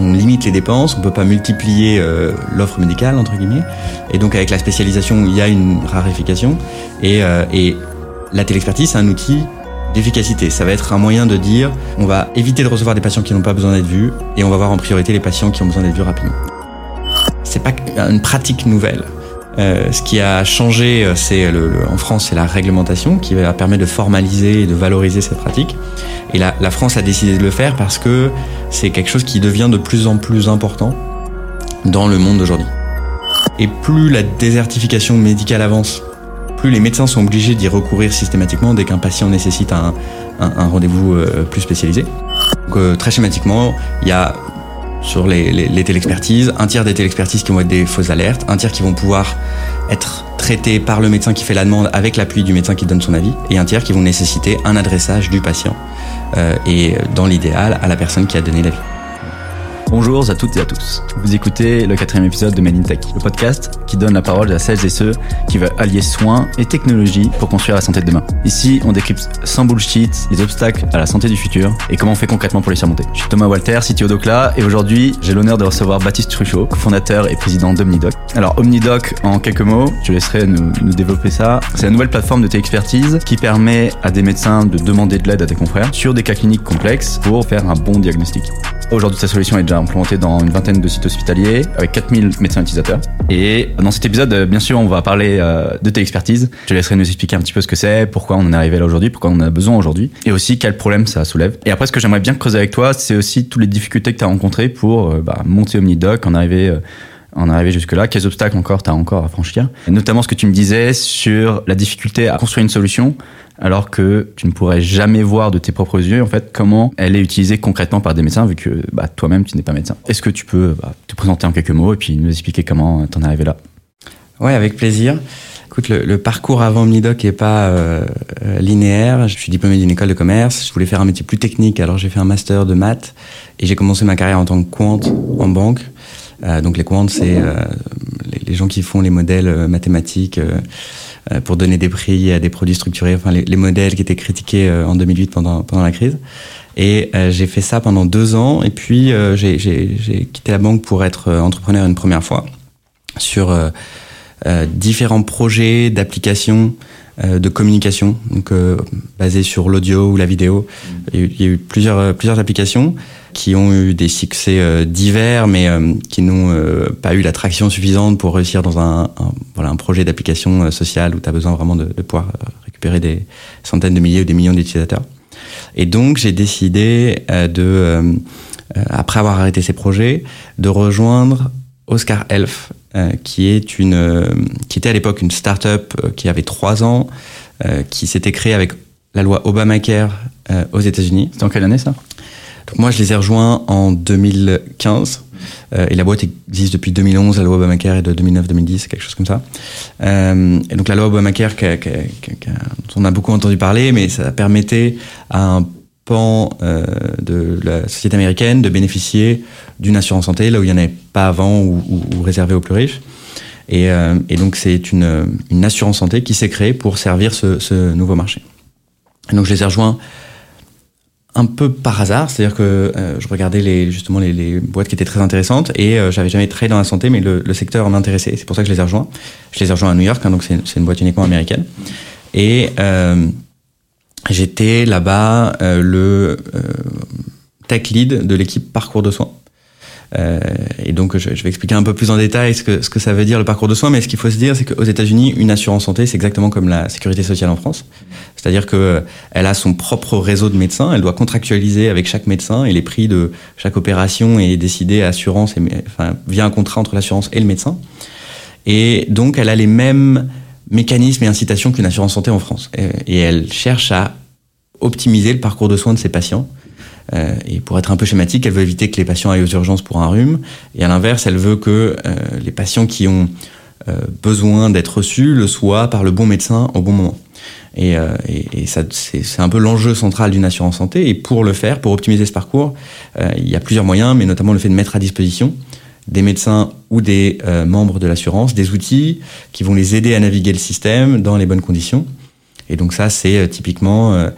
on limite les dépenses, on peut pas multiplier euh, l'offre médicale entre guillemets, et donc avec la spécialisation, il y a une raréfication, et, euh, et la téléexpertise, c'est un outil d'efficacité. Ça va être un moyen de dire, on va éviter de recevoir des patients qui n'ont pas besoin d'être vus, et on va voir en priorité les patients qui ont besoin d'être vus rapidement. C'est pas une pratique nouvelle. Euh, ce qui a changé, euh, c'est en France, c'est la réglementation qui va permettre de formaliser et de valoriser cette pratique. Et la, France a décidé de le faire parce que c'est quelque chose qui devient de plus en plus important dans le monde d'aujourd'hui. Et plus la désertification médicale avance, plus les médecins sont obligés d'y recourir systématiquement dès qu'un patient nécessite un, rendez-vous euh, plus spécialisé. Donc, très schématiquement, il y a sur les, les, téléexpertises, un tiers des téléexpertises qui vont être des fausses alertes, un tiers qui vont pouvoir être traités par le médecin qui fait la demande avec l'appui du médecin qui donne son avis, et un tiers qui vont nécessiter un adressage du patient, euh, et dans l'idéal à la personne qui a donné l'avis. Bonjour à toutes et à tous. Vous écoutez le quatrième épisode de Made in Tech, le podcast qui donne la parole à celles et ceux qui veulent allier soins et technologie pour construire la santé de demain. Ici, on décrypte sans bullshit les obstacles à la santé du futur et comment on fait concrètement pour les surmonter. Je suis Thomas Walter, CTO d'Ocla, et aujourd'hui, j'ai l'honneur de recevoir Baptiste Truchot, fondateur et président d'Omnidoc. Alors, Omnidoc, en quelques mots, je laisserai nous, développer ça. C'est la nouvelle plateforme de téléexpertise qui permet à des médecins de demander de l'aide à des confrères sur des cas cliniques complexes pour faire un bon diagnostic. Aujourd'hui, sa solution est déjà implantée dans une vingtaine de sites hospitaliers avec 4000 médecins utilisateurs. Et dans cet épisode, bien sûr, on va parler euh, de téléexpertise. Je laisserai nous expliquer un petit peu ce que c'est, pourquoi on en est arrivé là aujourd'hui, pourquoi on en a besoin aujourd'hui, et aussi quels problèmes ça soulève. Et après, ce que j'aimerais bien creuser avec toi, c'est aussi toutes les difficultés que tu as rencontrées pour euh, bah, monter OmniDoc, en arriver... En arriver jusque-là, quels obstacles encore tu as encore à franchir? Et notamment ce que tu me disais sur la difficulté à construire une solution alors que tu ne pourrais jamais voir de tes propres yeux en fait comment elle est utilisée concrètement par des médecins vu que bah, toi-même tu n'es pas médecin. Est-ce que tu peux bah, te présenter en quelques mots et puis nous expliquer comment t'en es arrivé là? Ouais, avec plaisir. Écoute, le, parcours avant Omnidoc est pas euh, linéaire. Je suis diplômé d'une école de commerce. Je voulais faire un métier plus technique, alors j'ai fait un master de maths et j'ai commencé ma carrière en tant que quant en banque. Euh, donc les quants, c'est euh, les, les, gens qui font les modèles euh, mathématiques pour donner des prix à des produits structurés, enfin les, les modèles qui étaient critiqués en 2008 pendant, pendant la crise. Et euh, j'ai fait ça pendant deux ans, et puis euh, j'ai quitté la banque pour être entrepreneur une première fois sur euh, différents projets d'applications de communication, donc basés sur l'audio ou la vidéo. Il y a eu plusieurs, plusieurs applications qui ont eu des succès euh, divers, mais euh, qui n'ont euh, pas eu l'attraction suffisante pour réussir dans un, projet d'application sociale où tu as besoin vraiment de, pouvoir récupérer des centaines de milliers ou des millions d'utilisateurs. Et donc j'ai décidé de, après avoir arrêté ces projets, de rejoindre Oscar Elf, qui était à l'époque une start-up qui avait trois ans, qui s'était créée avec la loi Obamacare aux États-Unis. C'était en quelle année ça? Moi, je les ai rejoints en 2015. Euh, et la boîte existe depuis 2011. La loi Obamacare est de 2009-2010, quelque chose comme ça. Euh, et donc la loi Obamacare, qu on a beaucoup entendu parler, mais ça permettait à un pan euh, de la société américaine de bénéficier d'une assurance santé là où il n'y en avait pas avant ou, ou, ou réservé aux plus riches. Et, donc c'est une, une assurance santé qui s'est créée pour servir ce, ce nouveau marché. Et donc je les ai rejoints un peu par hasard, c'est-à-dire que euh, je regardais les, justement les, boîtes qui étaient très intéressantes et euh, j'avais jamais travaillé dans la santé, mais le, secteur m'intéressait. C'est pour ça que je les ai rejoints. Je les ai rejoints à New York, hein, donc c'est une boîte uniquement américaine. Et euh, j'étais là-bas le tech lead de l'équipe parcours de soins. Euh, et donc, je, je, vais expliquer un peu plus en détail ce que, ce que ça veut dire le parcours de soins. Mais ce qu'il faut se dire, c'est qu'aux États-Unis, une assurance santé, c'est exactement comme la sécurité sociale en France. C'est-à-dire que elle a son propre réseau de médecins. Elle doit contractualiser avec chaque médecin et les prix de chaque opération est décidé assurance, et, enfin, via un contrat entre l'assurance et le médecin. Et donc, elle a les mêmes mécanismes et incitations qu'une assurance santé en France. Et elle cherche à optimiser le parcours de soins de ses patients euh, et pour être un peu schématique, elle veut éviter que les patients aillent aux urgences pour un rhume. Et à l'inverse, elle veut que euh, les patients qui ont euh, besoin d'être reçus le soient par le bon médecin au bon moment. Et, et, c'est un peu l'enjeu central d'une assurance santé. Et pour le faire, pour optimiser ce parcours, il y a plusieurs moyens, mais notamment le fait de mettre à disposition des médecins ou des membres de l'assurance des outils qui vont les aider à naviguer le système dans les bonnes conditions. Et donc ça, c'est typiquement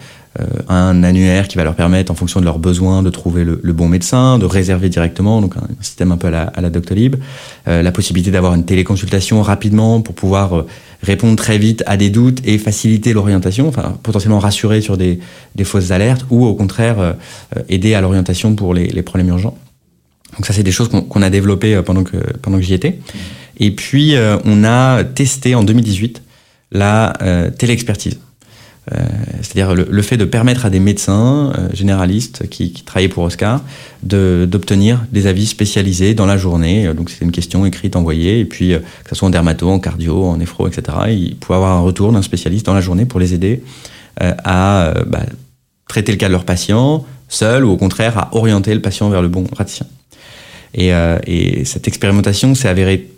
un annuaire qui va leur permettre, en fonction de leurs besoins, de trouver le, bon médecin, de réserver directement, donc un, système un peu à la, à la Doctolib, la possibilité d'avoir une téléconsultation rapidement pour pouvoir répondre très vite à des doutes et faciliter l'orientation, enfin potentiellement rassurer sur des, des fausses alertes ou au contraire aider à l'orientation pour les, les problèmes urgents. Donc ça, c'est des choses qu'on a développées euh, pendant que, pendant que j'y étais. Et puis, euh, on a testé en 2018 la euh, téléexpertise. Euh, C'est-à-dire le, fait de permettre à des médecins euh, généralistes qui, travaillaient pour Oscar d'obtenir des avis spécialisés dans la journée. Donc c'était une question écrite, envoyée, et puis que ce soit en dermato, en cardio, en néphro, etc. Ils pouvaient avoir un retour d'un spécialiste dans la journée pour les aider à bah, traiter le cas de leur patient seul ou au contraire à orienter le patient vers le bon praticien. Et, euh, et cette expérimentation s'est avérée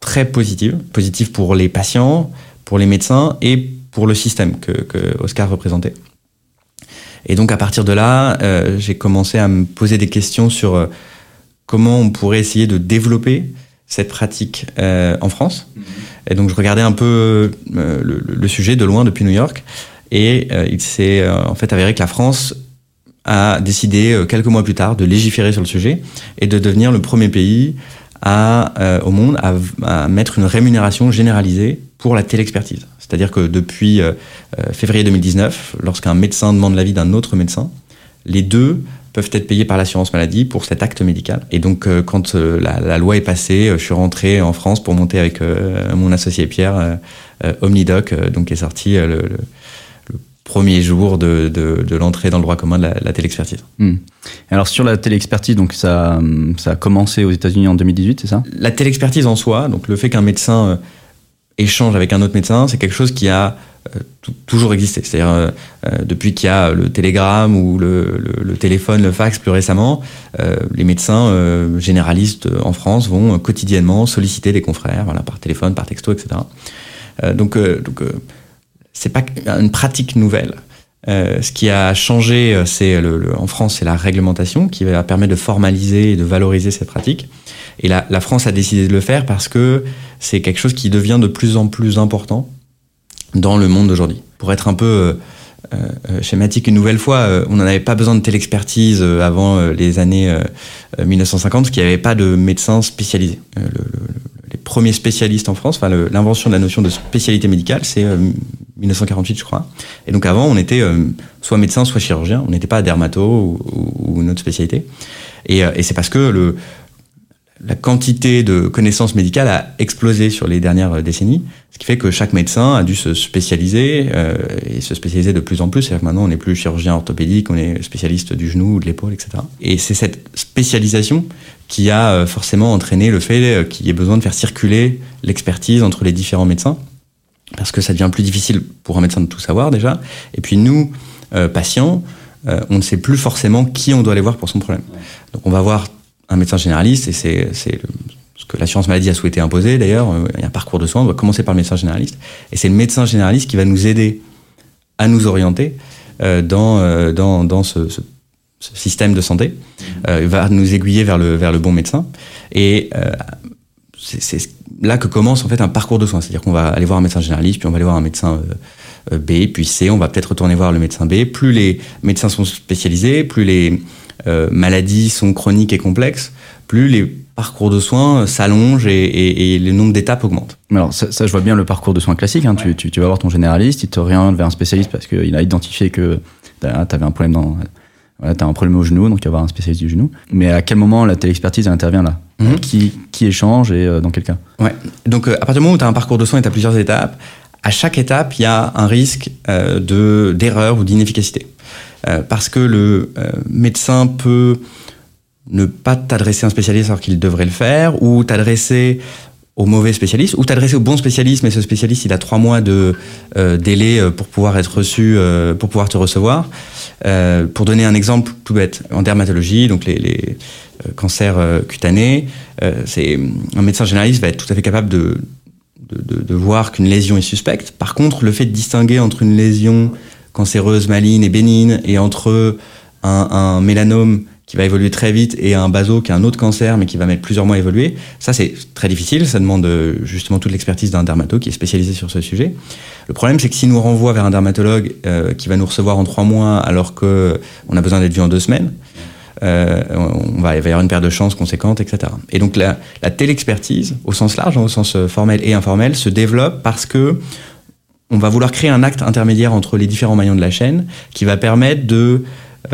très positive, positive pour les patients, pour les médecins et pour le système que, que Oscar représentait. Et donc à partir de là, euh, j'ai commencé à me poser des questions sur euh, comment on pourrait essayer de développer cette pratique euh, en France. Mmh. Et donc je regardais un peu euh, le, le, sujet de loin depuis New York, et euh, il s'est en fait avéré que la France a décidé euh, quelques mois plus tard de légiférer sur le sujet et de devenir le premier pays à, euh, au monde à, à, mettre une rémunération généralisée pour la téléexpertise. C'est-à-dire que depuis euh, euh février 2019, lorsqu'un médecin demande l'avis d'un autre médecin, les deux peuvent être payés par l'assurance maladie pour cet acte médical. Et donc, euh, quand euh, la, la, loi est passée, je suis rentré en France pour monter avec mon associé Pierre Omnidoc, donc qui est sorti le, le premier jour de, de, de l'entrée dans le droit commun de la, la téléexpertise. Mmh. Alors sur la téléexpertise, donc ça, ça a commencé aux États-Unis en 2018, c'est ça? La téléexpertise en soi, donc le fait qu'un médecin échange avec un autre médecin, c'est quelque chose qui a euh, toujours existé. C'est-à-dire euh, euh, depuis qu'il y a le télégramme ou le, téléphone, le fax plus récemment, les médecins généralistes en France vont quotidiennement solliciter des confrères, voilà, par téléphone, par texto, etc. donc, donc c'est pas une pratique nouvelle. Euh, ce qui a changé, euh, c'est le, le, en France, c'est la réglementation qui va permettre de formaliser et de valoriser cette pratique. Et la, la France a décidé de le faire parce que c'est quelque chose qui devient de plus en plus important dans le monde d'aujourd'hui. Pour être un peu euh, schématique une nouvelle fois, euh, on n'en avait pas besoin de telle expertise euh, avant les années 1950, parce qu'il n'y avait pas de médecins spécialisés. Le, le, les premiers spécialistes en France, enfin l'invention de la notion de spécialité médicale, c'est 1948, je crois. Et donc avant, on était soit médecin, soit chirurgien. On n'était pas dermato ou, une autre spécialité. Et, et c'est parce que le, la quantité de connaissances médicales a explosé sur les dernières décennies, ce qui fait que chaque médecin a dû se spécialiser euh, et se spécialiser de plus en plus. C'est-à-dire que maintenant, on n'est plus chirurgien orthopédique, on est spécialiste du genou ou de l'épaule, etc. Et c'est cette spécialisation qui a euh, forcément entraîné le fait euh, qu'il y ait besoin de faire circuler l'expertise entre les différents médecins, parce que ça devient plus difficile pour un médecin de tout savoir déjà. Et puis nous, euh, patients, euh, on ne sait plus forcément qui on doit aller voir pour son problème. Donc on va voir un médecin généraliste, et c'est ce que l'assurance maladie a souhaité imposer d'ailleurs, euh, il y a un parcours de soins, on doit commencer par le médecin généraliste, et c'est le médecin généraliste qui va nous aider à nous orienter euh, dans, euh, ce, système de santé, euh, va nous aiguiller vers le, vers le bon médecin, et c'est là que commence en fait un parcours de soins, c'est-à-dire qu'on va aller voir un médecin généraliste, puis on va aller voir un médecin B, puis C, on va peut-être retourner voir le médecin B. Plus les médecins sont spécialisés, plus les euh, maladies sont chroniques et complexes, plus les parcours de soins s'allongent et, et, et, le nombre d'étapes augmente. Alors ça, ça, je vois bien le parcours de soins classique. Hein. Ouais. Tu, tu, tu, vas voir ton généraliste, il te réoriente vers un spécialiste parce qu'il a identifié que tu avais un problème dans... Voilà, tu as un problème au genou, donc tu vas voir un spécialiste du genou. Mais à quel moment la téléexpertise intervient là? Mmh. qui, qui échange et euh, dans quel cas? Ouais. Donc euh, à partir du moment où tu as un parcours de soins et tu as plusieurs étapes, à chaque étape, il y a un risque euh, de d'erreur ou d'inefficacité. Euh, parce que le euh, médecin peut ne pas t'adresser à un spécialiste alors qu'il devrait le faire, ou t'adresser au mauvais spécialiste, ou t'adresser au bon spécialiste, mais ce spécialiste, il a trois mois de euh, délai pour pouvoir être reçu, pour pouvoir te recevoir. Pour donner un exemple tout bête, en dermatologie, donc les, cancers cutanés, un médecin généraliste va être tout à fait capable de voir qu'une lésion est suspecte. Par contre, le fait de distinguer entre une lésion cancéreuse, maligne et bénigne, et entre un, mélanome qui va évoluer très vite et un baso qui a un autre cancer mais qui va mettre plusieurs mois à évoluer, ça c'est très difficile, ça demande euh, justement toute l'expertise d'un dermato qui est spécialisé sur ce sujet. Le problème c'est que s'il nous renvoie vers un dermatologue euh, qui va nous recevoir en trois mois alors que on a besoin d'être vu en deux semaines, euh, on va, il va y avoir une perte de chance conséquente, etc. Et donc la, la téléexpertise, au sens large, hein, au sens euh, formel et informel, se développe parce que on va vouloir créer un acte intermédiaire entre les différents maillons de la chaîne qui va permettre de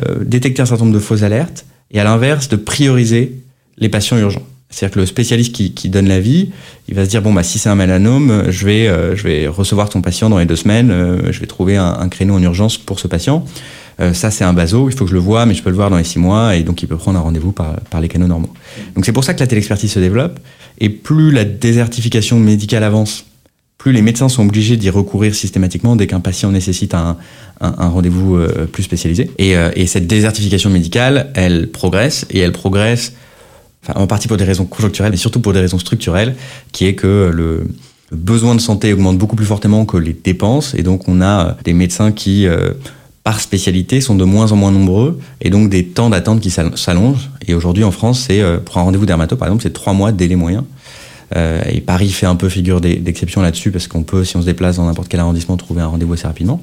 euh, détecter un certain nombre de fausses alertes et à l'inverse de prioriser les patients urgents. C'est-à-dire que le spécialiste qui, qui donne l'avis, il va se dire bon bah si c'est un mélanome, je vais euh, je vais recevoir ton patient dans les deux semaines, euh, je vais trouver un, créneau en urgence pour ce patient. Ça c'est un baso, il faut que je le vois, mais je peux le voir dans les six mois et donc il peut prendre un rendez-vous par, par les canaux normaux. Donc c'est pour ça que la téléexpertise se développe et plus la désertification médicale avance, plus les médecins sont obligés d'y recourir systématiquement dès qu'un patient nécessite un, un, un rendez-vous euh, plus spécialisé. Et, euh, et cette désertification médicale, elle progresse et elle progresse enfin, en partie pour des raisons conjoncturelles, mais surtout pour des raisons structurelles, qui est que le, besoin de santé augmente beaucoup plus fortement que les dépenses, et donc on a des médecins qui, euh, par spécialité, sont de moins en moins nombreux, et donc des temps d'attente qui s'allongent. Et aujourd'hui en France, c'est euh, pour un rendez-vous dermato, par exemple, c'est trois mois de délai moyen. Euh, et Paris fait un peu figure d'exception là-dessus parce qu'on peut, si on se déplace dans n'importe quel arrondissement, trouver un rendez-vous assez rapidement.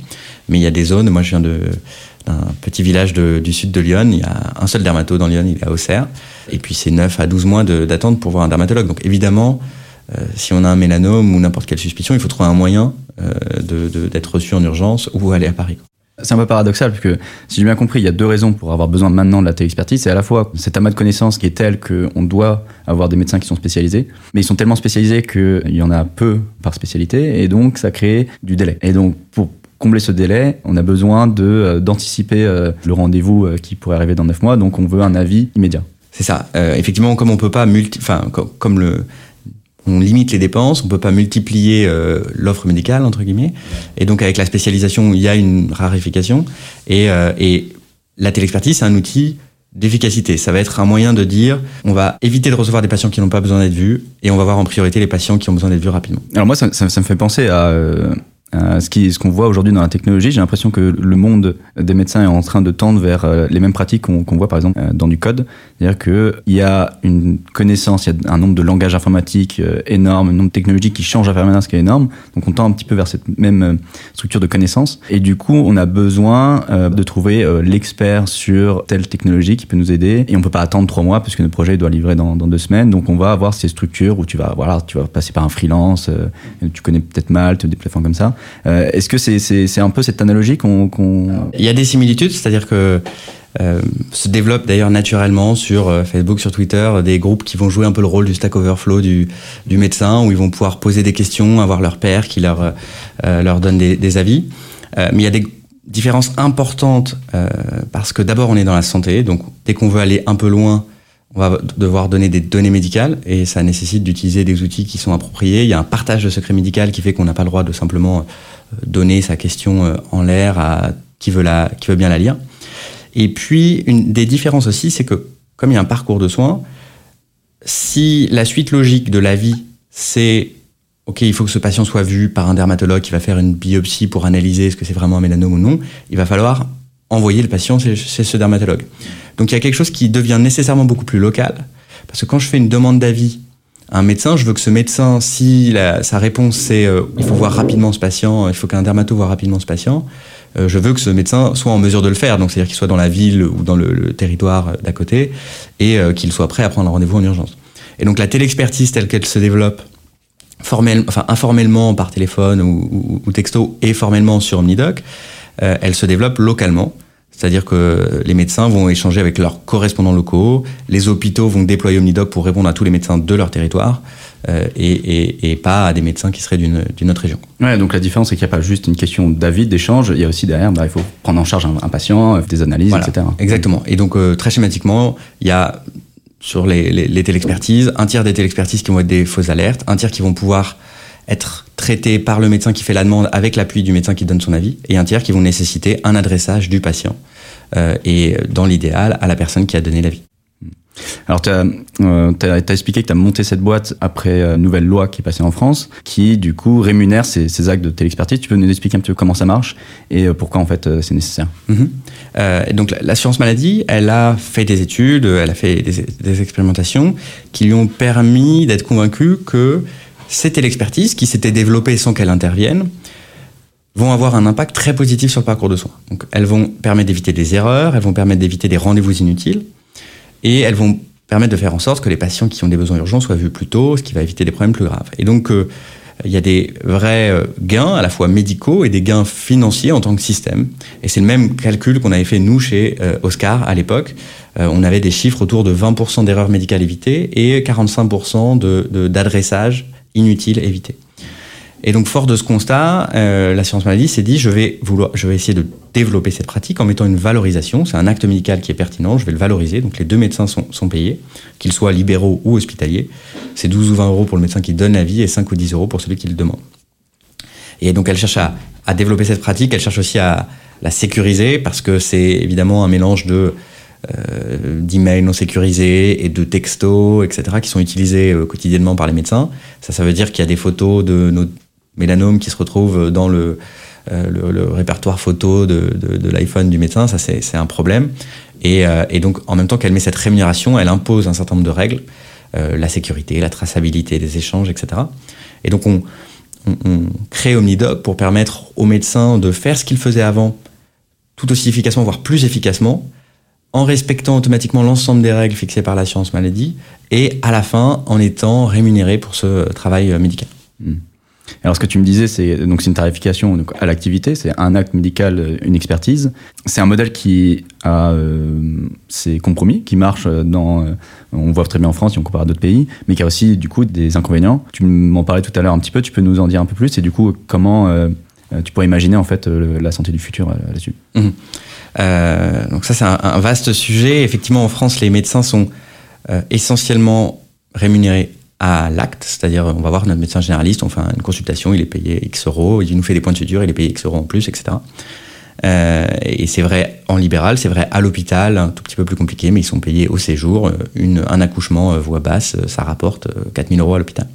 Mais il y a des zones. Moi, je viens d'un petit village de, du sud de Lyon. Il y a un seul dermato dans Lyon, il est à Auxerre. Et puis c'est 9 à 12 mois d'attente pour voir un dermatologue. Donc évidemment, euh, si on a un mélanome ou n'importe quelle suspicion, il faut trouver un moyen euh, d'être reçu en urgence ou aller à Paris. C'est un peu paradoxal parce que si j'ai bien compris, il y a deux raisons pour avoir besoin maintenant de la téléexpertise. C'est à la fois cet amas de connaissances qui est tel qu'on doit avoir des médecins qui sont spécialisés, mais ils sont tellement spécialisés qu'il y en a peu par spécialité et donc ça crée du délai. Et donc pour combler ce délai, on a besoin euh, d'anticiper euh, le rendez-vous euh, qui pourrait arriver dans neuf mois, donc on veut un avis immédiat. C'est ça. Effectivement, comme on peut pas multi, enfin comme le on limite les dépenses, on peut pas multiplier euh, l'offre médicale entre guillemets, et donc avec la spécialisation, il y a une rarification et, euh, et la téléexpertise, c'est un outil d'efficacité. Ça va être un moyen de dire, on va éviter de recevoir des patients qui n'ont pas besoin d'être vus et on va voir en priorité les patients qui ont besoin d'être vus rapidement. Alors moi, ça, ça, ça me fait penser à euh, Euh, ce qui, ce qu'on voit aujourd'hui dans la technologie, j'ai l'impression que le monde des médecins est en train de tendre vers euh, les mêmes pratiques qu'on qu'on voit par exemple euh, dans du code. C'est-à-dire qu'il y a une connaissance, il y a un nombre de langages informatiques énorme, un nombre de technologies qui changent à permanence qui est énorme. Donc on tend un petit peu vers cette même structure de connaissance. Et du coup, on a besoin de trouver l'expert sur telle technologie qui peut nous aider. Et on peut pas attendre trois mois puisque notre projet doit livrer dans, dans deux semaines. Donc on va avoir ces structures où tu vas, voilà, tu vas passer par un freelance, tu connais peut-être mal, des plateformes comme ça. Euh, Est-ce que c'est un peu cette analogie qu'on. Qu Il y a des similitudes, c'est-à-dire que euh, se développe d'ailleurs naturellement sur euh, Facebook, sur Twitter, des groupes qui vont jouer un peu le rôle du Stack Overflow du, du médecin, où ils vont pouvoir poser des questions, avoir leur père qui leur, leur donne des, avis. Mais il y a des différences importantes parce que d'abord on est dans la santé, donc dès qu'on veut aller un peu loin, on va devoir donner des données médicales et ça nécessite d'utiliser des outils qui sont appropriés. Il y a un partage de secret médical qui fait qu'on n'a pas le droit de simplement euh, donner sa question euh, en l'air à qui veut, la, qui veut bien la lire. Et puis, une des différences aussi, c'est que comme il y a un parcours de soins, si la suite logique de la vie, c'est OK, il faut que ce patient soit vu par un dermatologue qui va faire une biopsie pour analyser est-ce que c'est vraiment un mélanome ou non, il va falloir envoyer le patient chez, ce dermatologue. Donc il y a quelque chose qui devient nécessairement beaucoup plus local, parce que quand je fais une demande d'avis à un médecin, je veux que ce médecin, si sa réponse c'est euh, il faut voir rapidement ce patient, il faut qu'un dermato voit rapidement ce patient, euh, je veux que ce médecin soit en mesure de le faire, donc c'est-à-dire qu'il soit dans la ville ou dans le, territoire d'à côté, et euh, qu'il soit prêt à prendre un rendez-vous en urgence. Et donc la téléexpertise telle qu'elle se développe, enfin informellement par téléphone ou, ou texto et formellement sur Omnidoc, euh, elle se développe localement. C'est-à-dire que les médecins vont échanger avec leurs correspondants locaux, les hôpitaux vont déployer Omnidoc pour répondre à tous les médecins de leur territoire euh, et, et, et, pas à des médecins qui seraient d'une autre région. Ouais, donc la différence, c'est qu'il n'y a pas juste une question d'avis, d'échange, il y a aussi derrière, bah, il faut prendre en charge un, un patient, des analyses, voilà, etc. Exactement. Et donc, euh, très schématiquement, il y a sur les, les, les téléexpertises, un tiers des téléexpertises qui vont être des fausses alertes, un tiers qui vont pouvoir être traités par le médecin qui fait la demande avec l'appui du médecin qui donne son avis, et un tiers qui vont nécessiter un adressage du patient, euh, et dans l'idéal, à la personne qui a donné l'avis. Alors, tu as, euh, expliqué que tu as monté cette boîte après une nouvelle loi qui est passée en France, qui du coup rémunère ces, ces actes de téléexpertise. Tu peux nous expliquer un petit peu comment ça marche et pourquoi en fait c'est nécessaire? Mm-hmm. Donc, l'assurance maladie, elle a fait des études, elle a fait des, des expérimentations qui lui ont permis d'être convaincue que c'était l'expertise qui s'était développée sans qu'elle intervienne vont avoir un impact très positif sur le parcours de soins. Donc, elles vont permettre d'éviter des erreurs, elles vont permettre d'éviter des rendez-vous inutiles, et elles vont permettre de faire en sorte que les patients qui ont des besoins urgents soient vus plus tôt, ce qui va éviter des problèmes plus graves. Et donc, euh, il y a des vrais euh, gains à la fois médicaux et des gains financiers en tant que système. Et c'est le même calcul qu'on avait fait nous chez euh, Oscar à l'époque. on avait des chiffres autour de 20% d'erreurs médicales évitées et 45% d'adressages de, inutiles évités. Et donc, fort de ce constat, euh, l'assurance maladie s'est dit je vais, je vais essayer de développer cette pratique en mettant une valorisation. C'est un acte médical qui est pertinent, je vais le valoriser. Donc, les deux médecins sont, payés, qu'ils soient libéraux ou hospitaliers. C'est 12 ou 20 euros pour le médecin qui donne l'avis et 5 ou 10 euros pour celui qui le demande. Et donc, elle cherche à, développer cette pratique, elle cherche aussi à la sécuriser parce que c'est évidemment un mélange de d'emails non sécurisés et de textos, etc., qui sont utilisés euh, quotidiennement par les médecins. Ça, ça veut dire qu'il y a des photos de nos mélanome qui se retrouve dans le, euh, répertoire photo de, l'iPhone du médecin, ça c'est un problème. Et, euh, donc en même temps qu'elle met cette rémunération, elle impose un certain nombre de règles, euh, la sécurité, la traçabilité des échanges, etc. Et donc on, on, on crée OmniDoc pour permettre aux médecins de faire ce qu'ils faisaient avant tout aussi efficacement, voire plus efficacement, en respectant automatiquement l'ensemble des règles fixées par l'assurance maladie, et à la fin en étant rémunérés pour ce travail médical. Hmm. Alors ce que tu me disais, c'est donc c'est une tarification à l'activité, c'est un acte médical, euh, une expertise. C'est un modèle qui a euh, ses compromis, qui marche dans, euh, on voit très bien en France si on compare à d'autres pays, mais qui a aussi du coup des inconvénients. Tu m'en parlais tout à l'heure un petit peu, tu peux nous en dire un peu plus? Et du coup comment tu pourrais imaginer en fait la santé du futur là-dessus. Mmh. donc ça c'est un, vaste sujet. Effectivement en France les médecins sont essentiellement rémunérés à l'acte, c'est-à-dire on va voir notre médecin généraliste, on fait une consultation, il est payé X euros, il nous fait des points de suture, il est payé X euros en plus, etc. Euh, et c'est vrai en libéral, c'est vrai à l'hôpital, un tout petit peu plus compliqué, mais ils sont payés au séjour. Un accouchement euh, voix basse, ça rapporte 4000 euh, euros à l'hôpital.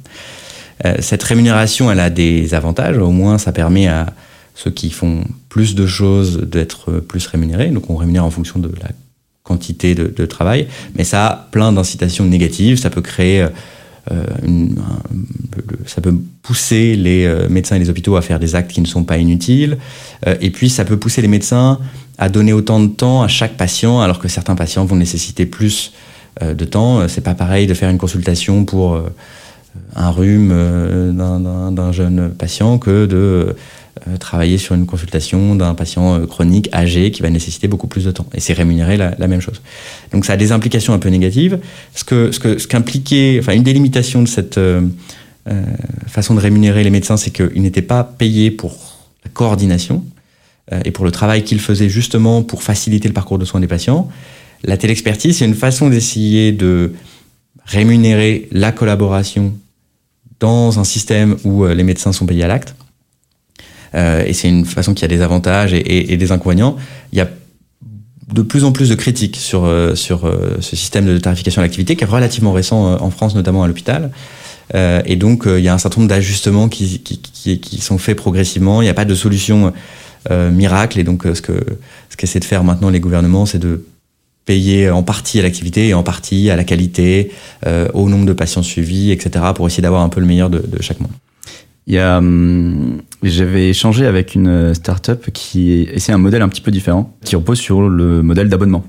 Euh, cette rémunération, elle a des avantages. Au moins, ça permet à ceux qui font plus de choses d'être plus rémunérés. Donc, on rémunère en fonction de la quantité de, travail. Mais ça a plein d'incitations négatives. Ça peut créer euh, une, ça peut pousser les euh, médecins et les hôpitaux à faire des actes qui ne sont pas inutiles. Euh, et puis, ça peut pousser les médecins à donner autant de temps à chaque patient, alors que certains patients vont nécessiter plus de temps. C'est pas pareil de faire une consultation pour un rhume d'un jeune patient que de euh, travailler sur une consultation d'un patient euh, chronique âgé qui va nécessiter beaucoup plus de temps. Et c'est rémunéré la, même chose. Donc ça a des implications un peu négatives. Ce que ce que ce qu'impliquait, enfin une des limitations de cette euh, euh façon de rémunérer les médecins, c'est qu'ils n'étaient pas payés pour la coordination euh, et pour le travail qu'ils faisaient justement pour faciliter le parcours de soins des patients. La télexpertise, c'est une façon d'essayer de rémunérer la collaboration dans un système où les médecins sont payés à l'acte euh, et c'est une façon qui a des avantages et, des inconvénients. Il y a de plus en plus de critiques sur, euh, sur euh, ce système de tarification à l'activité qui est relativement récent en France, notamment à l'hôpital. Euh, et donc, il y a un certain nombre d'ajustements qui, qui, sont faits progressivement. Il n'y a pas de solution euh, miracle. Et donc, ce que ce de faire maintenant les gouvernements, c'est de payer en partie à l'activité et en partie à la qualité, euh, au nombre de patients suivis, etc., pour essayer d'avoir un peu le meilleur de, chaque monde. Hum, j'avais échangé avec une startup qui essaie un modèle un petit peu différent, qui repose sur le modèle d'abonnement.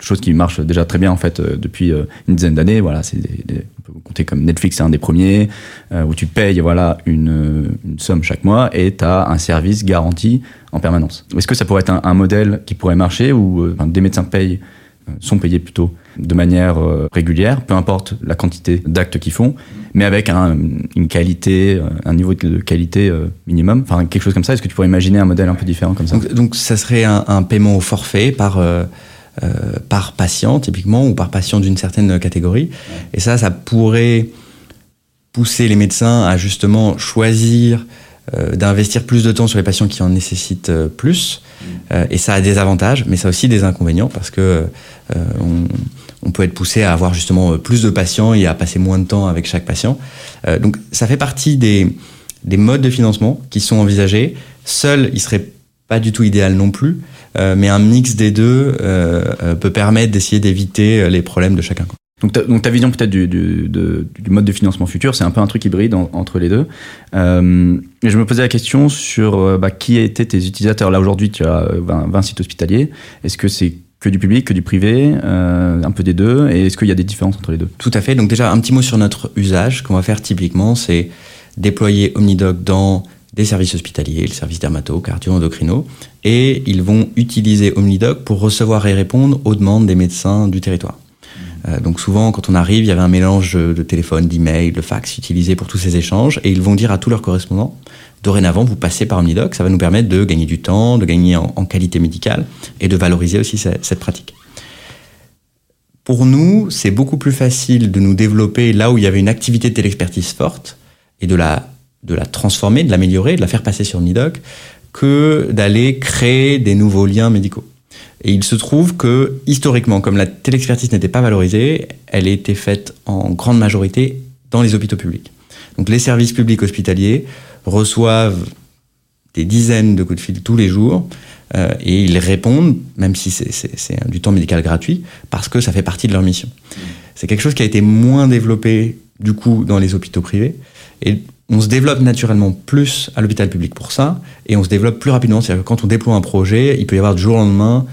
Chose qui marche déjà très bien en fait euh, depuis euh, une dizaine d'années. Voilà, on peut compter comme Netflix, c'est un des premiers où tu payes voilà une, somme chaque mois et tu as un service garanti en permanence. Est-ce que ça pourrait être un, modèle qui pourrait marcher où des médecins payent sont payés plutôt de manière euh, régulière, peu importe la quantité d'actes qu'ils font, mais avec un, une qualité, un niveau de qualité euh, minimum, enfin quelque chose comme ça. Est-ce que tu pourrais imaginer un modèle un peu différent comme ça? Donc, ça serait un, paiement au forfait par euh, euh, par patient typiquement ou par patient d'une certaine catégorie, et ça, ça pourrait pousser les médecins à justement choisir euh, d'investir plus de temps sur les patients qui en nécessitent plus. Euh, et ça a des avantages, mais ça a aussi des inconvénients parce que euh, on, on peut être poussé à avoir justement plus de patients et à passer moins de temps avec chaque patient. donc ça fait partie des, des modes de financement qui sont envisagés. Seul, il serait pas du tout idéal non plus, mais un mix des deux peut permettre d'essayer d'éviter les problèmes de chacun. Donc ta, donc ta vision peut-être du, du, du, mode de financement futur, c'est un peu un truc hybride entre les deux. Euh, je me posais la question sur euh, bah, qui étaient tes utilisateurs. Là aujourd'hui, tu as 20, 20 sites hospitaliers. Est-ce que c'est que du public, que du privé, euh, un peu des deux? Et est-ce qu'il y a des différences entre les deux? Tout à fait. Donc déjà, un petit mot sur notre usage. qu'on va faire typiquement, c'est déployer OmniDoc dans des services hospitaliers, le service dermato, cardio, endocrino, et ils vont utiliser OmniDoc pour recevoir et répondre aux demandes des médecins du territoire. Euh, donc souvent, quand on arrive, il y avait un mélange de téléphone, d'email, de fax utilisé pour tous ces échanges, et ils vont dire à tous leurs correspondants, dorénavant, vous passez par Omnidoc, ça va nous permettre de gagner du temps, de gagner en, qualité médicale, et de valoriser aussi cette, pratique. Pour nous, c'est beaucoup plus facile de nous développer là où il y avait une activité de téléexpertise forte, et de la, de la transformer, de l'améliorer, de la faire passer sur Omnidoc, que d'aller créer des nouveaux liens médicaux. Et il se trouve que, historiquement, comme la téléexpertise n'était pas valorisée, elle était faite en grande majorité dans les hôpitaux publics. Donc les services publics hospitaliers reçoivent des dizaines de coups de fil tous les jours euh, et ils répondent, même si c'est du temps médical gratuit, parce que ça fait partie de leur mission. C'est quelque chose qui a été moins développé du coup dans les hôpitaux privés et on se développe naturellement plus à l'hôpital public pour ça et on se développe plus rapidement. C'est-à-dire que quand on déploie un projet, il peut y avoir du jour au lendemain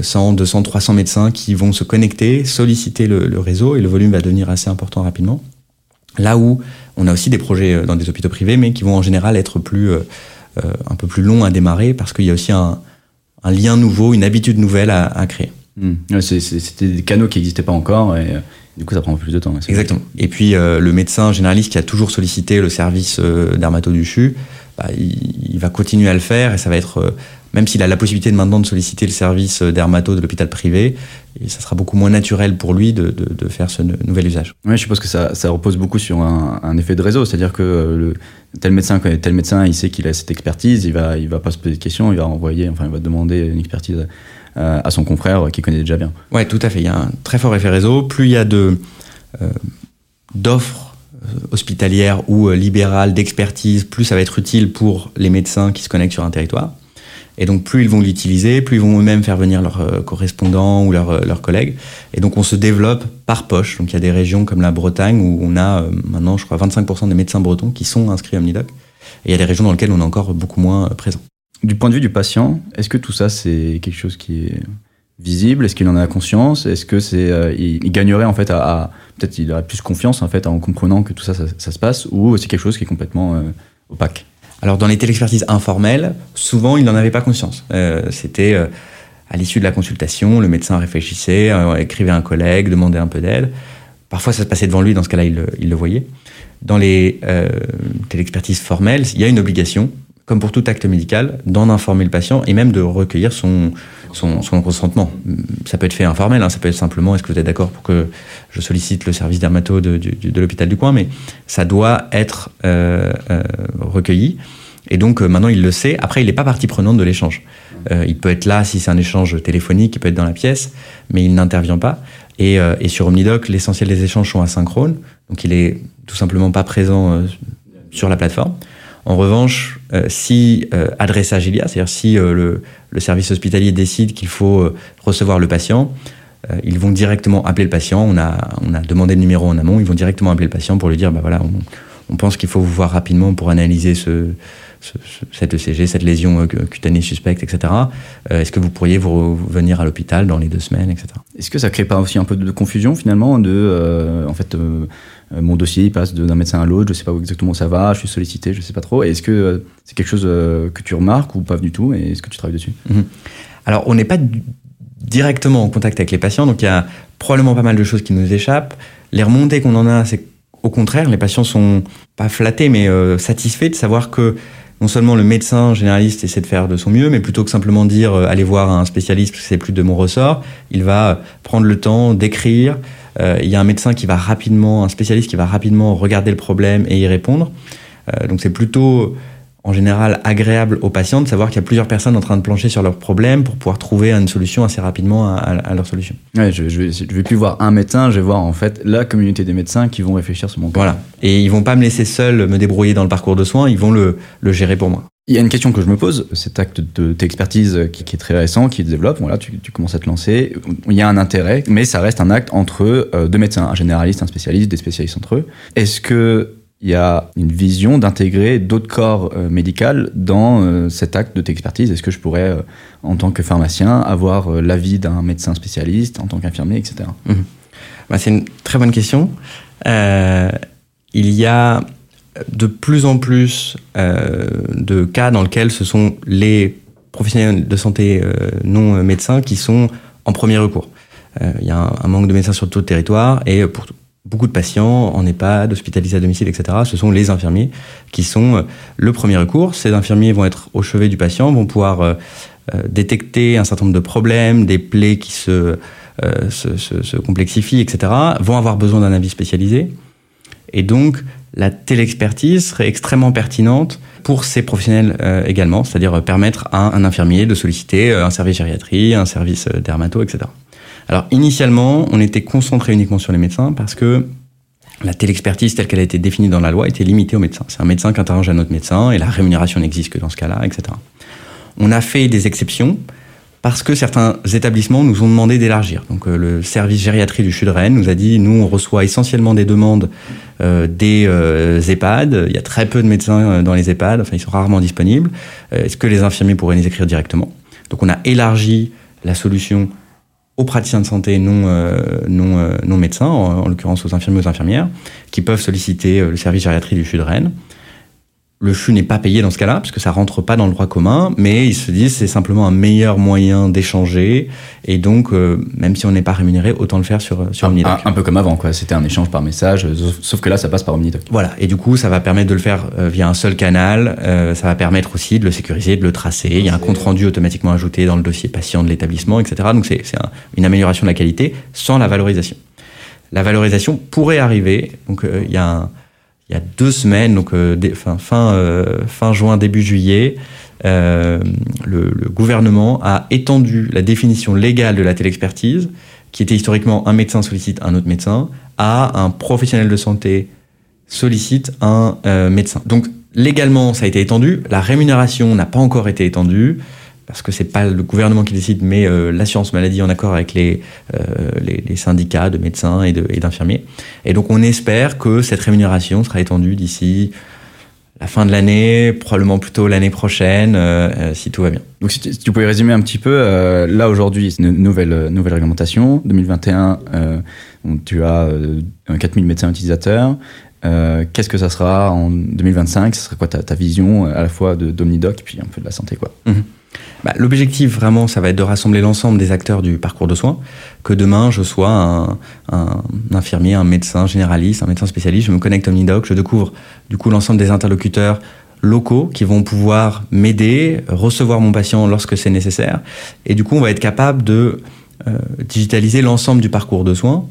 100, 200, 300 médecins qui vont se connecter, solliciter le, réseau et le volume va devenir assez important rapidement. Là où on a aussi des projets euh, dans des hôpitaux privés, mais qui vont en général être plus, euh, euh, un peu plus longs à démarrer parce qu'il y a aussi un, lien nouveau, une habitude nouvelle à, créer. Hmm. C'était des canaux qui n'existaient pas encore et du coup ça prend plus de temps. Exactement. Et puis le médecin généraliste qui a toujours sollicité le service dermato du CHU, bah, il, il, va continuer à le faire et ça va être même s'il a la possibilité de maintenant de solliciter le service dermato de l'hôpital privé, et ça sera beaucoup moins naturel pour lui de, de, faire ce nouvel usage. Oui, je suppose que ça, ça repose beaucoup sur un, un effet de réseau, c'est-à-dire que euh, le, tel médecin connaît tel médecin, il sait qu'il a cette expertise, il va, il va pas se poser de questions, il va envoyer, enfin, il va demander une expertise à, à son confrère qui connaît déjà bien. Ouais, tout à fait. Il y a un très fort effet réseau. Plus il y a de euh, d'offres euh, hospitalières ou libérales d'expertise, plus ça va être utile pour les médecins qui se connectent sur un territoire. Et donc, plus ils vont l'utiliser, plus ils vont eux-mêmes faire venir leurs euh, correspondants ou leurs, euh, collègues. Et donc, on se développe par poche. Donc, il y a des régions comme la Bretagne où on a euh, maintenant, je crois, 25% des médecins bretons qui sont inscrits à Omnidoc. Et il y a des régions dans lesquelles on est encore beaucoup moins présent. Du point de vue du patient, est-ce que tout ça, c'est quelque chose qui est visible? Est-ce qu'il en a conscience? Est-ce que c'est il, gagnerait en fait à, peut-être il aurait plus confiance en fait en comprenant que tout ça, ça, se passe ou c'est quelque chose qui est complètement opaque? Alors dans les téléexpertises informelles, souvent il n'en avait pas conscience. Euh, C'était euh, à l'issue de la consultation, le médecin réfléchissait, euh, écrivait à un collègue, demandait un peu d'aide. Parfois ça se passait devant lui, dans ce cas-là il, le voyait. Dans les euh, téléexpertises formelles, il y a une obligation, comme pour tout acte médical, d'en informer le patient et même de recueillir son, son, son consentement. Ça peut être fait informel, hein, ça peut être simplement est-ce que vous êtes d'accord pour que je sollicite le service dermato de, de, de l'hôpital du coin, mais ça doit être euh, euh, recueilli. Et donc euh, maintenant il le sait. Après, il n'est pas partie prenante de l'échange. Euh, il peut être là si c'est un échange téléphonique, il peut être dans la pièce, mais il n'intervient pas. Et, euh, et, sur Omnidoc, l'essentiel des échanges sont asynchrones, donc il est tout simplement pas présent sur la plateforme. En revanche, euh, si euh, adressage il y a, c'est-à-dire si euh, le, service hospitalier décide qu'il faut recevoir le patient, ils vont directement appeler le patient. On a, on a demandé le numéro en amont. Ils vont directement appeler le patient pour lui dire, bah voilà, on, on pense qu'il faut vous voir rapidement pour analyser ce, cette ECG, cette lésion cutanée suspecte, etc. Est-ce que vous pourriez vous venir à l'hôpital dans les deux semaines, etc. Est-ce que ça crée pas aussi un peu de confusion finalement de, en fait, euh, mon dossier passe d'un médecin à l'autre, je sais pas exactement où ça va, je suis sollicité, je sais pas trop. Est-ce que euh, c'est quelque chose euh, que tu remarques ou pas du tout Et est-ce que tu travailles dessus? Mhm. Alors, on n'est pas directement en contact avec les patients, donc il y a probablement pas mal de choses qui nous échappent. Les remontées qu'on en a, c'est au contraire, les patients sont pas flattés, mais satisfaits de savoir que non seulement le médecin généraliste essaie de faire de son mieux, mais plutôt que simplement dire allez voir un spécialiste parce que c'est plus de mon ressort, il va prendre le temps d'écrire, euh, il y a un médecin qui va rapidement, un spécialiste qui va rapidement regarder le problème et y répondre. Euh, donc c'est plutôt en général agréable aux patients de savoir qu'il y a plusieurs personnes en train de plancher sur leurs problèmes pour pouvoir trouver une solution assez rapidement à, à leur solution. Ouais, je, je, vais, je vais plus voir un médecin, je vais voir en fait la communauté des médecins qui vont réfléchir sur mon cas. Voilà. Et ils vont pas me laisser seul me débrouiller dans le parcours de soins, ils vont le, le gérer pour moi. Il y a une question que je me pose, cet acte de expertise qui, qui, est très récent, qui se développe, voilà, tu, commences à te lancer, il y a un intérêt, mais ça reste un acte entre euh, deux médecins, un généraliste, un spécialiste, des spécialistes entre eux. Est-ce que il y a une vision d'intégrer d'autres corps euh, médicaux dans euh, cet acte de expertise Est-ce que je pourrais, euh, en tant que pharmacien, avoir euh, l'avis d'un médecin spécialiste, en tant qu'infirmier, etc. Mmh. Bah, c'est une très bonne question. Euh, il y a de plus en plus euh, de cas dans lesquels ce sont les professionnels de santé non médecins qui sont en premier recours. il y a un, manque de médecins sur tout le territoire et pour beaucoup de patients en EHPAD, hospitalisés à domicile, etc. Ce sont les infirmiers qui sont le premier recours. Ces infirmiers vont être au chevet du patient, vont pouvoir euh, détecter un certain nombre de problèmes, des plaies qui se, euh, se, se, se, complexifient, etc. Vont avoir besoin d'un avis spécialisé. Et donc, la télexpertise serait extrêmement pertinente pour ces professionnels euh, également, c'est-à-dire permettre à un infirmier de solliciter un service gériatrie, un service dermato, etc. Alors initialement, on était concentré uniquement sur les médecins parce que la télexpertise telle qu'elle a été définie dans la loi était limitée aux médecins. C'est un médecin qui interroge un autre médecin et la rémunération n'existe que dans ce cas-là, etc. On a fait des exceptions parce que certains établissements nous ont demandé d'élargir. Donc euh, le service gériatrie du de Rennes nous a dit nous on reçoit essentiellement des demandes euh, des euh, EHPAD. Il y a très peu de médecins dans les EHPAD, enfin ils sont rarement disponibles. Est-ce que les infirmiers pourraient les écrire directement? Donc on a élargi la solution aux praticiens de santé non, médecins, en, en l'occurrence aux infirmiers aux infirmières, qui peuvent solliciter le service gériatrie du de Rennes. Le CHU n'est pas payé dans ce cas-là, puisque ça rentre pas dans le droit commun, mais ils se disent c'est simplement un meilleur moyen d'échanger, et donc euh, même si on n'est pas rémunéré, autant le faire sur, sur un, Omnidoc. Un, un, peu comme avant, quoi. C'était un échange par message, sauf que là ça passe par Omnidoc. Voilà, et du coup ça va permettre de le faire euh, via un seul canal, euh, ça va permettre aussi de le sécuriser, de le tracer, il y a un compte rendu automatiquement ajouté dans le dossier patient de l'établissement, etc. Donc c'est un, une amélioration de la qualité sans la valorisation. La valorisation pourrait arriver, donc euh, il y a un il y a deux semaines, donc euh, euh, fin juin, début juillet, euh, le, le, gouvernement a étendu la définition légale de la télexpertise, qui était historiquement un médecin sollicite un autre médecin, à un professionnel de santé sollicite un médecin. Donc légalement, ça a été étendu. La rémunération n'a pas encore été étendue parce que c'est pas le gouvernement qui décide, mais euh, l'assurance maladie en accord avec les, euh, les, les, syndicats de médecins et d'infirmiers. Et, et, donc on espère que cette rémunération sera étendue d'ici la fin de l'année, probablement plutôt l'année prochaine, euh, si tout va bien. Donc si tu, si tu pouvais résumer un petit peu, euh, là aujourd'hui c'est une nouvelle, nouvelle réglementation, 2021, euh, tu as 4000 médecins utilisateurs, euh, qu'est-ce que ça sera en 2025 Ce sera quoi ta, ta vision à la fois d'Omnidoc et puis un peu de la santé quoi? Mmh. Bah, L'objectif vraiment, ça va être de rassembler l'ensemble des acteurs du parcours de soins. Que demain, je sois un, infirmier, un médecin généraliste, un médecin spécialiste, je me connecte Omnidoc, je découvre du coup l'ensemble des interlocuteurs locaux qui vont pouvoir m'aider, recevoir mon patient lorsque c'est nécessaire. Et du coup, on va être capable de euh, digitaliser l'ensemble du parcours de soins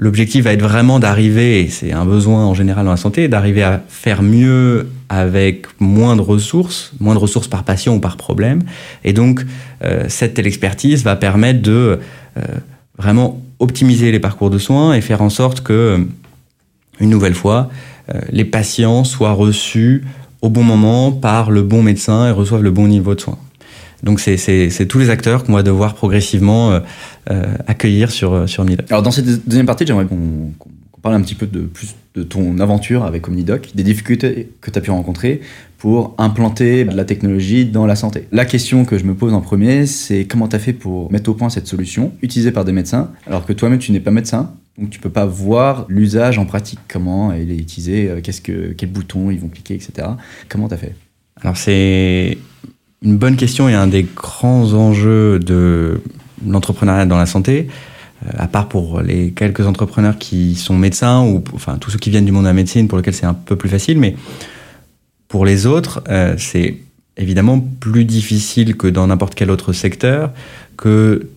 L'objectif va être vraiment d'arriver, et c'est un besoin en général dans la santé, d'arriver à faire mieux avec moins de ressources, moins de ressources par patient ou par problème. Et donc, euh, cette telle expertise va permettre de euh, vraiment optimiser les parcours de soins et faire en sorte que, une nouvelle fois, euh, les patients soient reçus au bon moment par le bon médecin et reçoivent le bon niveau de soins. Donc c'est tous les acteurs qu'on va devoir progressivement euh, accueillir sur, sur Omnidoc. Alors dans cette deuxième partie, j'aimerais qu'on qu parle un petit peu de plus de ton aventure avec Omnidoc, des difficultés que tu as pu rencontrer pour implanter de la technologie dans la santé. La question que je me pose en premier, c'est comment tu as fait pour mettre au point cette solution utilisée par des médecins, alors que toi-même tu n'es pas médecin, donc tu peux pas voir l'usage en pratique, comment il est utilisé, que, quels boutons ils vont cliquer, etc. Comment tu as fait? Alors c'est une bonne question et un des grands enjeux de l'entrepreneuriat dans la santé, euh, à part pour les quelques entrepreneurs qui sont médecins ou enfin tous ceux qui viennent du monde de la médecine pour lequel c'est un peu plus facile, mais pour les autres, euh, c'est évidemment plus difficile que dans n'importe quel autre secteur que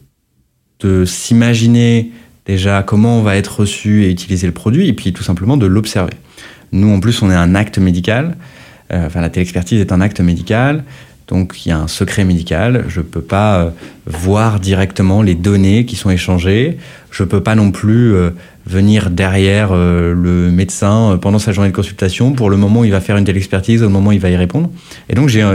de s'imaginer déjà comment on va être reçu et utiliser le produit et puis tout simplement de l'observer. Nous en plus on est un acte médical. enfin, la téléexpertise est un acte médical. Donc il y a un secret médical, je ne peux pas euh, voir directement les données qui sont échangées, je ne peux pas non plus euh, venir derrière euh, le médecin pendant sa journée de consultation pour le moment où il va faire une téléexpertise, au moment où il va y répondre. Et donc j'ai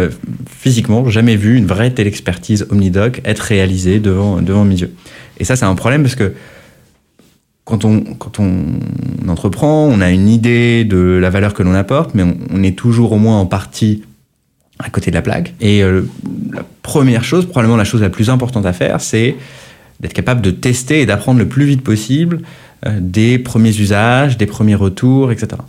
physiquement jamais vu une vraie téléexpertise Omnidoc être réalisée devant, devant mes yeux. Et ça c'est un problème parce que quand on, quand on entreprend, on a une idée de la valeur que l'on apporte, mais on est toujours au moins en partie à côté de la plaque. Et euh, la première chose, probablement la chose la plus importante à faire, c'est d'être capable de tester et d'apprendre le plus vite possible euh, des premiers usages, des premiers retours, etc.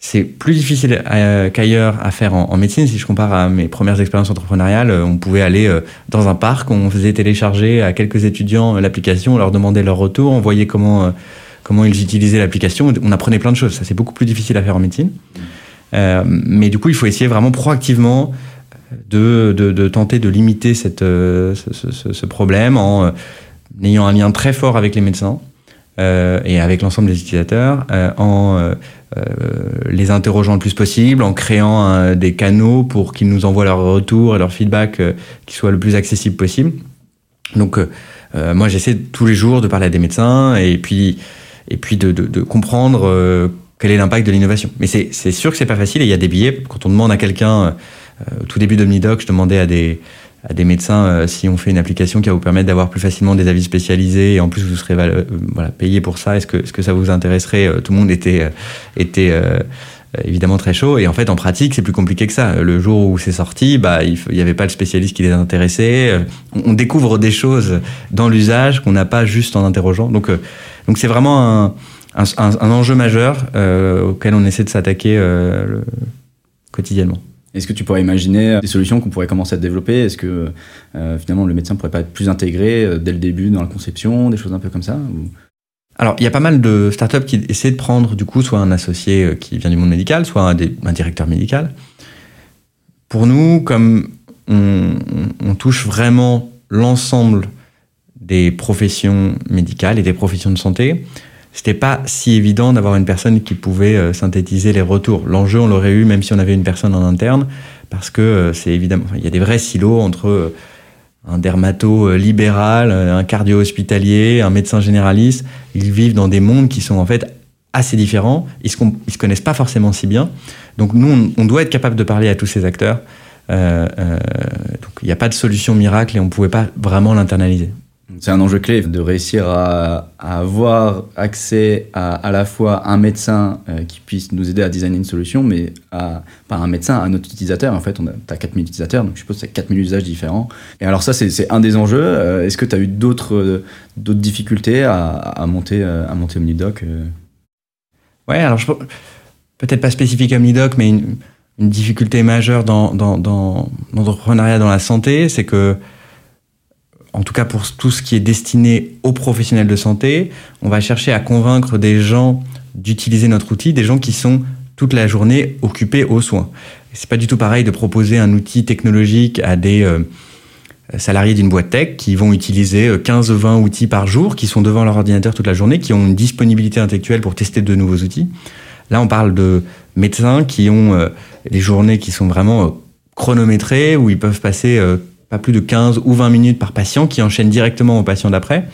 C'est plus difficile euh, qu'ailleurs à faire en, médecine. Si je compare à mes premières expériences entrepreneuriales, on pouvait aller dans un parc, on faisait télécharger à quelques étudiants l'application, on leur demandait leur retour, on voyait comment, comment ils utilisaient l'application, on apprenait plein de choses. Ça, c'est beaucoup plus difficile à faire en médecine. Euh, mais du coup, il faut essayer vraiment proactivement de, de, tenter de limiter cette, euh, ce, problème en euh, ayant un lien très fort avec les médecins euh, et avec l'ensemble des utilisateurs, euh, en les interrogeant le plus possible, en créant des canaux pour qu'ils nous envoient leurs retours et leurs feedbacks qui soient le plus accessibles possible. Donc, moi, j'essaie tous les jours de parler à des médecins et puis, et puis de, de, de comprendre quel est l'impact de l'innovation. Mais c'est sûr que c'est pas facile et il y a des billets. Quand on demande à quelqu'un, euh, au tout début d'Omnidoc, je demandais à des, à des médecins euh, si on fait une application qui va vous permettre d'avoir plus facilement des avis spécialisés et en plus vous serez euh, voilà, payé pour ça, est-ce que, est -ce que ça vous intéresserait Tout le monde était, était évidemment très chaud et en fait en pratique c'est plus compliqué que ça. Le jour où c'est sorti, bah, il n'y avait pas le spécialiste qui les intéressait. On, découvre des choses dans l'usage qu'on n'a pas juste en interrogeant. Donc donc c'est vraiment un un, un, enjeu majeur euh, auquel on essaie de s'attaquer euh, quotidiennement. Est-ce que tu pourrais imaginer des solutions qu'on pourrait commencer à développer? Est-ce que euh, finalement le médecin pourrait pas être plus intégré euh, dès le début dans la conception, des choses un peu comme ça ou... Alors, il y a pas mal de startups qui essaient de prendre du coup soit un associé euh, qui vient du monde médical, soit un, des, un directeur médical. Pour nous, comme on, on touche vraiment l'ensemble des professions médicales et des professions de santé, c'était pas si évident d'avoir une personne qui pouvait euh, synthétiser les retours. L'enjeu, on l'aurait eu même si on avait une personne en interne, parce que euh, c'est évidemment, il y a des vrais silos entre euh, un dermato libéral, un cardio hospitalier, un médecin généraliste. Ils vivent dans des mondes qui sont en fait assez différents. Ils se, se connaissent pas forcément si bien. Donc nous, on, doit être capable de parler à tous ces acteurs. Donc il n'y a pas de solution miracle et on ne pouvait pas vraiment l'internaliser. C'est un enjeu clé de réussir à, avoir accès à à la fois un médecin euh, qui puisse nous aider à designer une solution, mais à, pas un médecin, à notre utilisateur. En fait, on a, as 4000 utilisateurs, donc je suppose que c'est 4000 usages différents. Et alors ça, c'est un des enjeux. Euh, Est-ce que tu as eu d'autres d'autres difficultés à, monter, euh, à monter Omnidoc Ouais, alors peut-être pas spécifique à Omnidoc, mais une, difficulté majeure dans, dans l'entrepreneuriat dans la santé, c'est que en tout cas pour tout ce qui est destiné aux professionnels de santé, on va chercher à convaincre des gens d'utiliser notre outil, des gens qui sont toute la journée occupés aux soins. C'est pas du tout pareil de proposer un outil technologique à des euh, salariés d'une boîte tech qui vont utiliser 15-20 outils par jour, qui sont devant leur ordinateur toute la journée, qui ont une disponibilité intellectuelle pour tester de nouveaux outils. Là, on parle de médecins qui ont euh, des journées qui sont vraiment euh, chronométrées, où ils peuvent passer euh, pas plus de 15 ou 20 minutes par patient qui enchaîne directement au patient d'après.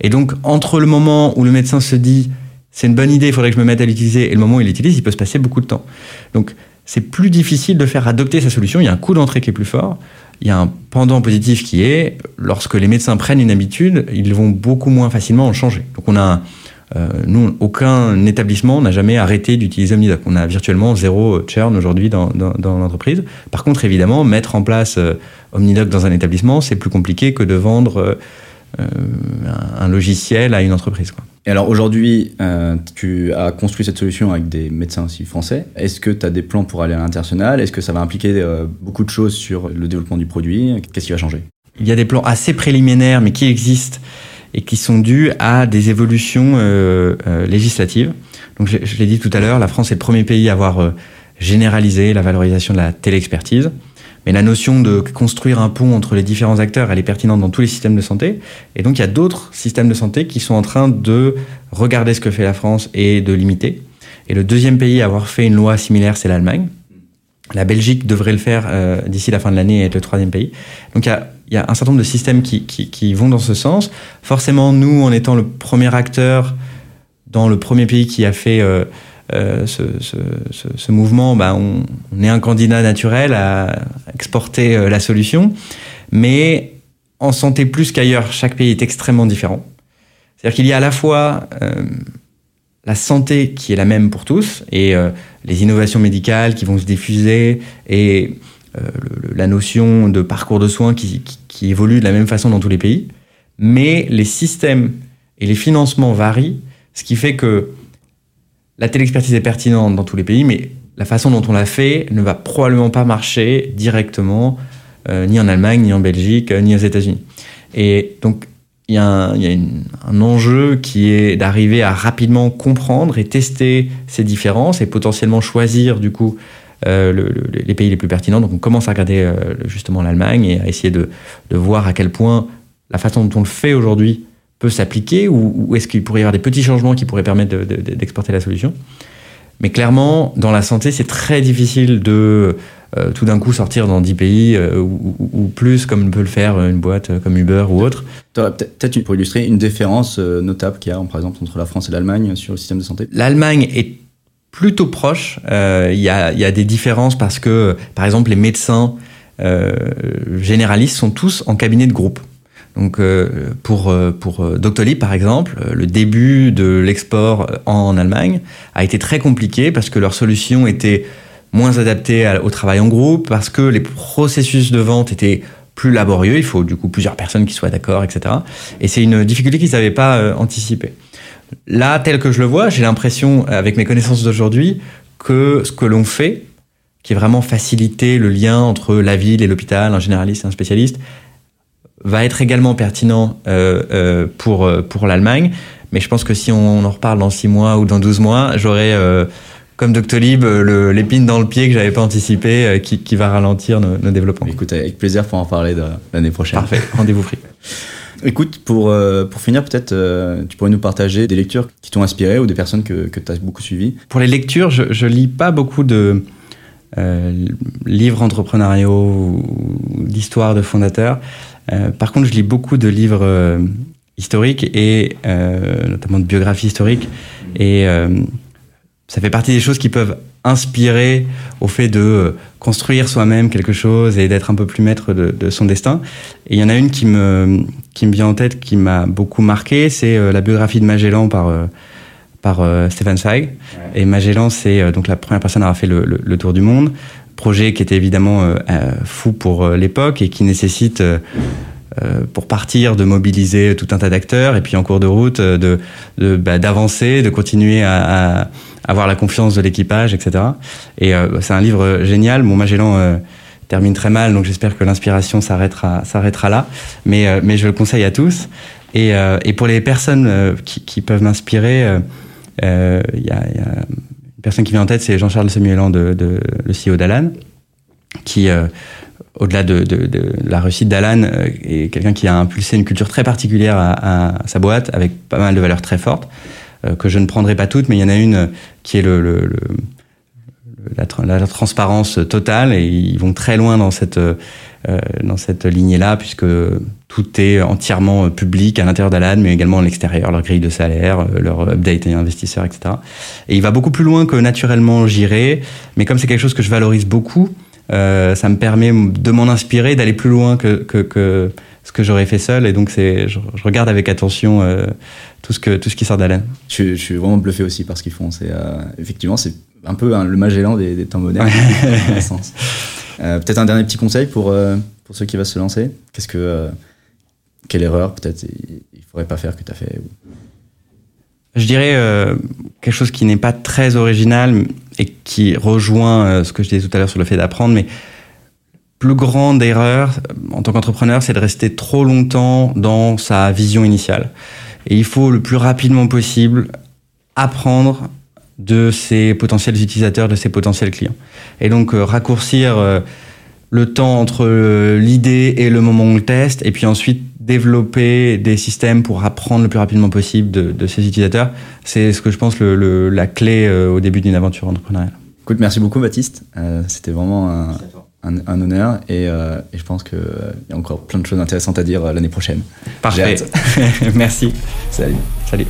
Et donc, entre le moment où le médecin se dit c'est une bonne idée, il faudrait que je me mette à l'utiliser, et le moment où il l'utilise, il peut se passer beaucoup de temps. Donc, c'est plus difficile de faire adopter sa solution. Il y a un coût d'entrée qui est plus fort. Il y a un pendant positif qui est, lorsque les médecins prennent une habitude, ils vont beaucoup moins facilement en changer. Donc, on a euh, nous, aucun établissement n'a jamais arrêté d'utiliser Omnidoc. On a virtuellement zéro churn aujourd'hui dans, dans, dans l'entreprise. Par contre, évidemment, mettre en place euh, Omnidoc dans un établissement, c'est plus compliqué que de vendre euh, un logiciel à une entreprise. Quoi. Et alors aujourd'hui, euh, tu as construit cette solution avec des médecins aussi français. Est-ce que tu as des plans pour aller à l'international? Est-ce que ça va impliquer euh, beaucoup de choses sur le développement du produit? Qu'est-ce qui va changer? Il y a des plans assez préliminaires, mais qui existent et qui sont dus à des évolutions euh, euh, législatives. Donc je, l'ai dit tout à l'heure, la France est le premier pays à avoir euh, généralisé la valorisation de la téléexpertise. Mais la notion de construire un pont entre les différents acteurs, elle est pertinente dans tous les systèmes de santé. Et donc il y a d'autres systèmes de santé qui sont en train de regarder ce que fait la France et de l'imiter. Et le deuxième pays à avoir fait une loi similaire, c'est l'Allemagne. La Belgique devrait le faire d'ici la fin de l'année et être le troisième pays. Donc il y a, y a, un certain nombre de systèmes qui, vont dans ce sens. Forcément, nous, en étant le premier acteur dans le premier pays qui a fait euh, euh, ce, mouvement, bah, on, est un candidat naturel à exporter euh, la solution. Mais en santé plus qu'ailleurs, chaque pays est extrêmement différent. C'est-à-dire qu'il y a à la fois la santé qui est la même pour tous et les innovations médicales qui vont se diffuser et le, la notion de parcours de soins qui, évolue de la même façon dans tous les pays. Mais les systèmes et les financements varient, ce qui fait que la téléexpertise est pertinente dans tous les pays, mais la façon dont on l'a fait ne va probablement pas marcher directement euh, ni en Allemagne, ni en Belgique, ni aux États-Unis. Et donc il y a, un, enjeu qui est d'arriver à rapidement comprendre et tester ces différences et potentiellement choisir du coup euh, le, le, les pays les plus pertinents. Donc on commence à regarder euh, justement l'Allemagne et à essayer de, de, voir à quel point la façon dont on le fait aujourd'hui peut s'appliquer ou, ou est-ce qu'il pourrait y avoir des petits changements qui pourraient permettre d'exporter de, de, la solution. Mais clairement, dans la santé, c'est très difficile de euh, tout d'un coup sortir dans 10 pays euh, ou, ou, plus, comme peut le faire une boîte comme Uber ou autre. Peut-être pour illustrer une différence euh, notable qu'il y a, par exemple, entre la France et l'Allemagne sur le système de santé? L'Allemagne est plutôt proche. Il euh, y, a, y, a, des différences parce que, par exemple, les médecins euh, généralistes sont tous en cabinet de groupe. Donc euh, pour, pour Doctolib, par exemple, le début de l'export en Allemagne a été très compliqué parce que leur solution était moins adaptée au travail en groupe, parce que les processus de vente étaient plus laborieux, il faut du coup plusieurs personnes qui soient d'accord, etc. Et c'est une difficulté qu'ils n'avaient pas anticipée. Là, tel que je le vois, j'ai l'impression, avec mes connaissances d'aujourd'hui, que ce que l'on fait, qui est vraiment faciliter le lien entre la ville et l'hôpital, un généraliste et un spécialiste, va être également pertinent euh, euh, pour, pour l'Allemagne. Mais je pense que si on en reparle dans 6 mois ou dans 12 mois, j'aurai euh, comme Doctolib, l'épine dans le pied que j'avais pas anticipé, euh, qui, qui, va ralentir nos, nos, développements. Écoute, avec plaisir pour en parler l'année prochaine. Parfait, rendez-vous pris. Écoute, pour, euh, pour finir, peut-être euh, tu pourrais nous partager des lectures qui t'ont inspiré ou des personnes que, que tu as beaucoup suivies Pour les lectures, je, je lis pas beaucoup de euh, livres entrepreneuriaux ou d'histoires de fondateurs. Par contre, je lis beaucoup de livres historiques et notamment de biographies historiques. Et ça fait partie des choses qui peuvent inspirer au fait de construire soi-même quelque chose et d'être un peu plus maître de, de, son destin. Et il y en a une qui me, qui me vient en tête, qui m'a beaucoup marqué, c'est euh, la biographie de Magellan par, euh, par euh, Stefan Zweig. Ouais. Et Magellan, c'est euh, donc la première personne à avoir fait le, le, le, tour du monde. Projet qui était évidemment euh, fou pour l'époque et qui nécessite pour partir de mobiliser tout un tas d'acteurs et puis en cours de route de d'avancer, de, bah, de, continuer à, à avoir la confiance de l'équipage, etc. Et euh, c'est un livre génial. Mon Magellan euh, termine très mal, donc j'espère que l'inspiration s'arrêtera, s'arrêtera là. Mais, euh, mais je le conseille à tous. Et, euh, et pour les personnes euh, qui, qui peuvent m'inspirer, il euh, y, a, y, a, une personne qui vient en tête, c'est Jean-Charles Semuelan, de, de, le CEO d'Alan, qui au-delà de, de, de, la réussite d'Alan, euh, est quelqu'un qui a impulsé une culture très particulière à, à, sa boîte, avec pas mal de valeurs très fortes, euh, que je ne prendrai pas toutes, mais il y en a une qui est le, le, le la, la, transparence totale, et ils vont très loin dans cette, euh, dans cette lignée-là, puisque tout est entièrement public à l'intérieur d'Alan, mais également à l'extérieur, leur grille de salaire, leur update et investisseurs, etc. Et il va beaucoup plus loin que naturellement j'irai, mais comme c'est quelque chose que je valorise beaucoup, euh, ça me permet de m'en inspirer, d'aller plus loin que, que, que, ce que j'aurais fait seul. Et donc, c'est, je, je, regarde avec attention euh, tout, ce que, tout ce qui sort d'Alain. Je, je, suis vraiment bluffé aussi par ce qu'ils font. C'est, euh, effectivement, c'est un peu hein, le Magellan des, des temps modernes. peut-être un dernier petit conseil pour, pour ceux qui vont se lancer. Qu'est-ce que, quelle erreur peut-être il ne faudrait pas faire que tu as fait je dirais quelque chose qui n'est pas très original et qui rejoint euh, ce que je disais tout à l'heure sur le fait d'apprendre, mais plus grande erreur en tant qu'entrepreneur, c'est de rester trop longtemps dans sa vision initiale. Et il faut le plus rapidement possible apprendre de ses potentiels utilisateurs, de ses potentiels clients. Et donc euh, raccourcir euh, le temps entre l'idée et le moment où on le teste, et puis ensuite développer des systèmes pour apprendre le plus rapidement possible de, de ses utilisateurs, c'est ce que je pense le, le, la clé euh, au début d'une aventure entrepreneuriale. Écoute, merci beaucoup Baptiste. Euh, C'était vraiment un, un, un honneur et, euh, et je pense qu'il y a encore plein de choses intéressantes à dire euh, l'année prochaine. Parfait. Merci. Salut. Salut.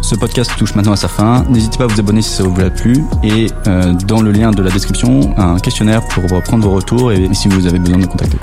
Ce podcast touche maintenant à sa fin. N'hésitez pas à vous abonner si ça vous a plu. Et euh, dans le lien de la description, un questionnaire pour prendre vos retours et si vous avez besoin de me contacter.